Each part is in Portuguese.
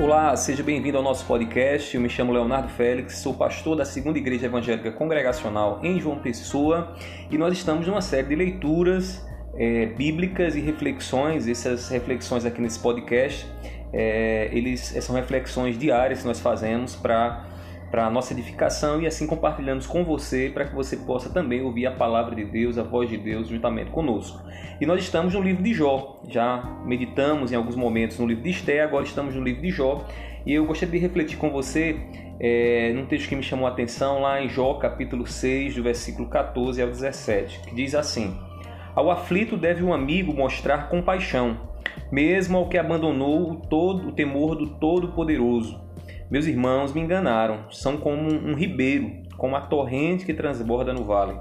Olá, seja bem-vindo ao nosso podcast. Eu me chamo Leonardo Félix, sou pastor da Segunda Igreja Evangélica Congregacional em João Pessoa e nós estamos numa série de leituras é, bíblicas e reflexões. Essas reflexões aqui nesse podcast, é, eles são reflexões diárias que nós fazemos para para a nossa edificação e assim compartilhamos com você para que você possa também ouvir a palavra de Deus, a voz de Deus juntamente conosco. E nós estamos no livro de Jó, já meditamos em alguns momentos no livro de Esté, agora estamos no livro de Jó. E eu gostaria de refletir com você é, num texto que me chamou a atenção lá em Jó capítulo 6, do versículo 14 ao 17, que diz assim: Ao aflito deve o amigo mostrar compaixão, mesmo ao que abandonou o todo o temor do Todo-Poderoso meus irmãos me enganaram, são como um ribeiro, como a torrente que transborda no vale,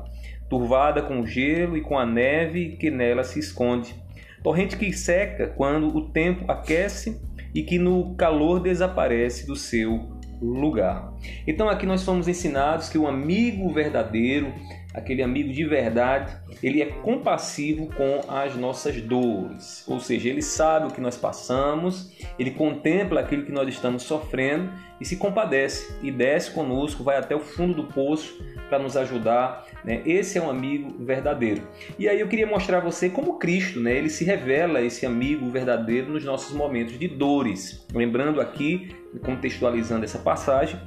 turvada com o gelo e com a neve que nela se esconde. Torrente que seca quando o tempo aquece e que no calor desaparece do seu lugar. Então aqui nós somos ensinados que o amigo verdadeiro, aquele amigo de verdade, ele é compassivo com as nossas dores. Ou seja, ele sabe o que nós passamos, ele contempla aquilo que nós estamos sofrendo e se compadece e desce conosco, vai até o fundo do poço para nos ajudar. Né? Esse é um amigo verdadeiro. E aí eu queria mostrar a você como Cristo, né? ele se revela esse amigo verdadeiro nos nossos momentos de dores. Lembrando aqui, contextualizando essa passagem,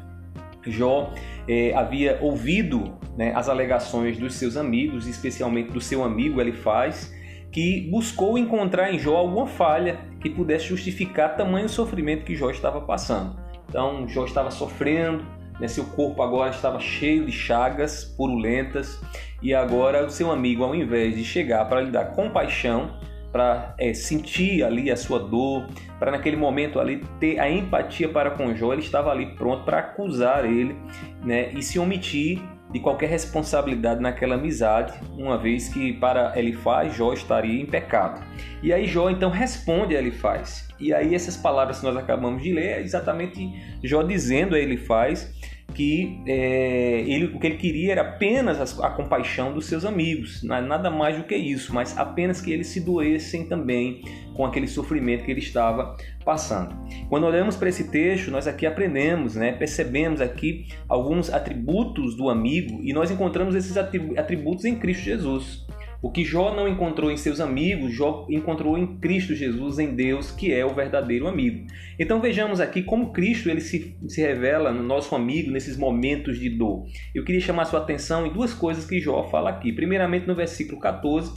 Jó eh, havia ouvido né, as alegações dos seus amigos, especialmente do seu amigo Elifaz, que buscou encontrar em Jó alguma falha que pudesse justificar tamanho sofrimento que Jó estava passando. Então, Jó estava sofrendo, né? Seu corpo agora estava cheio de chagas purulentas e agora o seu amigo, ao invés de chegar para lhe dar compaixão, para é, sentir ali a sua dor, para naquele momento ali ter a empatia para com Jó, ele estava ali pronto para acusar ele né, e se omitir de qualquer responsabilidade naquela amizade, uma vez que para Elifaz Jó estaria em pecado. E aí Jó então responde a Elifaz. E aí essas palavras que nós acabamos de ler é exatamente Jó dizendo a Elifaz que é, ele, o que ele queria era apenas a, a, compaixão dos seus amigos, nada mais do que isso, mas apenas que eles se doessem também com aquele sofrimento que ele estava passando. Quando olhamos para esse texto, nós aqui aprendemos, né, percebemos aqui alguns atributos do amigo e nós encontramos esses atributos em Cristo Jesus. O que Jó não encontrou em seus amigos, Jó encontrou em Cristo Jesus, em Deus, que é o verdadeiro amigo. Então vejamos aqui como Cristo ele se, se revela no nosso amigo nesses momentos de dor. Eu queria chamar sua atenção em duas coisas que Jó fala aqui. Primeiramente, no versículo 14,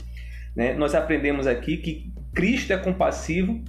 né, nós aprendemos aqui que Cristo é compassivo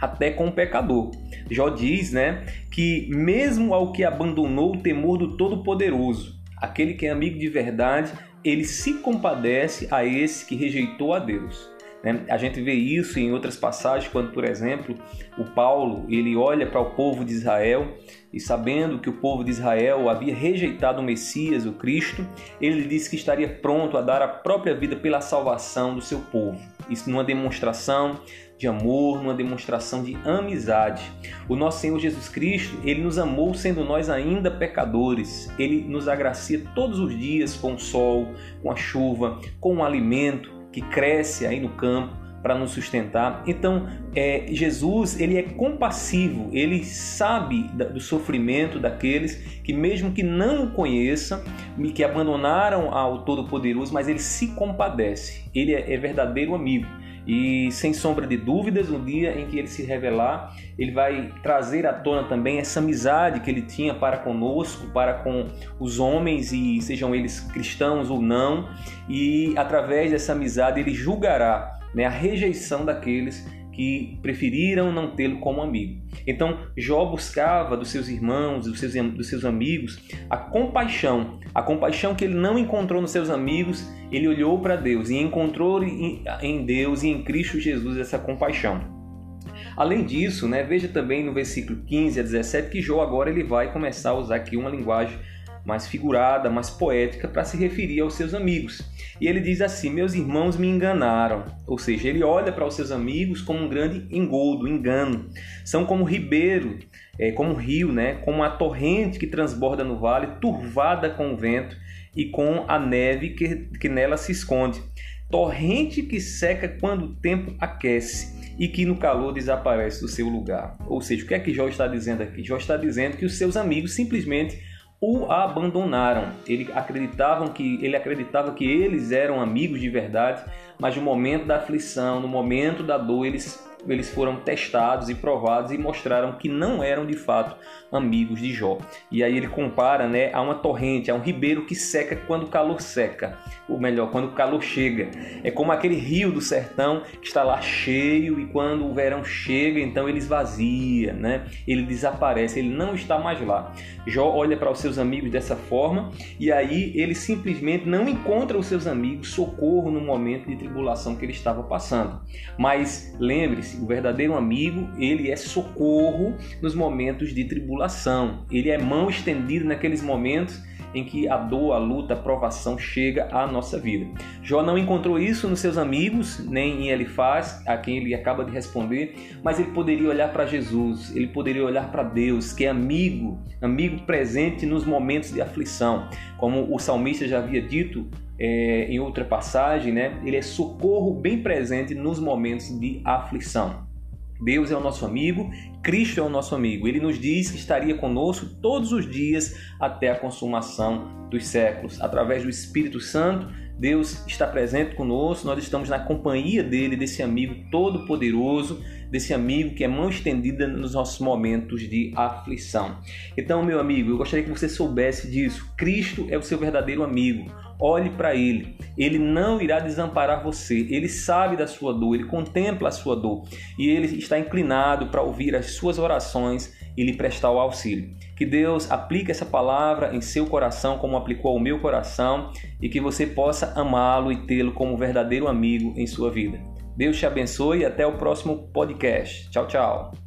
até com o pecador. Jó diz né, que mesmo ao que abandonou o temor do Todo-Poderoso, aquele que é amigo de verdade, ele se compadece a esse que rejeitou a Deus. Né? A gente vê isso em outras passagens, quando, por exemplo, o Paulo ele olha para o povo de Israel e sabendo que o povo de Israel havia rejeitado o Messias, o Cristo, ele disse que estaria pronto a dar a própria vida pela salvação do seu povo. Isso numa demonstração de amor, numa demonstração de amizade. O nosso Senhor Jesus Cristo, ele nos amou sendo nós ainda pecadores. Ele nos agracia todos os dias com o sol, com a chuva, com o alimento que cresce aí no campo para nos sustentar. Então, é, Jesus ele é compassivo, ele sabe do sofrimento daqueles que mesmo que não o conheçam, que abandonaram ao Todo-Poderoso, mas ele se compadece. Ele é, é verdadeiro amigo. E sem sombra de dúvidas, no dia em que ele se revelar, ele vai trazer à tona também essa amizade que ele tinha para conosco, para com os homens, e sejam eles cristãos ou não, e através dessa amizade ele julgará né, a rejeição daqueles que preferiram não tê-lo como amigo. Então, Jó buscava dos seus irmãos, dos seus, dos seus amigos, a compaixão. A compaixão que ele não encontrou nos seus amigos, ele olhou para Deus e encontrou em Deus e em Cristo Jesus essa compaixão. Além disso, né, veja também no versículo 15 a 17 que Jó agora ele vai começar a usar aqui uma linguagem mais figurada, mais poética para se referir aos seus amigos. E ele diz assim: Meus irmãos me enganaram. Ou seja, ele olha para os seus amigos como um grande engodo, engano. São como ribeiro, é, como um rio, né? como a torrente que transborda no vale, turvada com o vento e com a neve que, que nela se esconde. Torrente que seca quando o tempo aquece e que no calor desaparece do seu lugar. Ou seja, o que é que Jó está dizendo aqui? Jó está dizendo que os seus amigos simplesmente o abandonaram. Ele acreditavam que ele acreditava que eles eram amigos de verdade, mas no momento da aflição, no momento da dor, eles eles foram testados e provados e mostraram que não eram de fato amigos de Jó. E aí ele compara né, a uma torrente, a um ribeiro que seca quando o calor seca, ou melhor, quando o calor chega. É como aquele rio do sertão que está lá cheio e quando o verão chega, então ele esvazia, né? ele desaparece, ele não está mais lá. Jó olha para os seus amigos dessa forma e aí ele simplesmente não encontra os seus amigos socorro no momento de tribulação que ele estava passando. Mas lembre-se, o verdadeiro amigo, ele é socorro nos momentos de tribulação. Ele é mão estendida naqueles momentos em que a dor, a luta, a provação chega à nossa vida. Jó não encontrou isso nos seus amigos, nem em Elifaz, a quem ele acaba de responder, mas ele poderia olhar para Jesus, ele poderia olhar para Deus, que é amigo, amigo presente nos momentos de aflição. Como o salmista já havia dito, é, em outra passagem, né? Ele é socorro bem presente nos momentos de aflição. Deus é o nosso amigo, Cristo é o nosso amigo. Ele nos diz que estaria conosco todos os dias até a consumação dos séculos. Através do Espírito Santo, Deus está presente conosco, nós estamos na companhia dele, desse amigo todo-poderoso, desse amigo que é mão estendida nos nossos momentos de aflição. Então, meu amigo, eu gostaria que você soubesse disso. Cristo é o seu verdadeiro amigo. Olhe para ele. Ele não irá desamparar você. Ele sabe da sua dor, ele contempla a sua dor e ele está inclinado para ouvir as suas orações e lhe prestar o auxílio. Que Deus aplique essa palavra em seu coração como aplicou ao meu coração e que você possa amá-lo e tê-lo como verdadeiro amigo em sua vida. Deus te abençoe e até o próximo podcast. Tchau, tchau.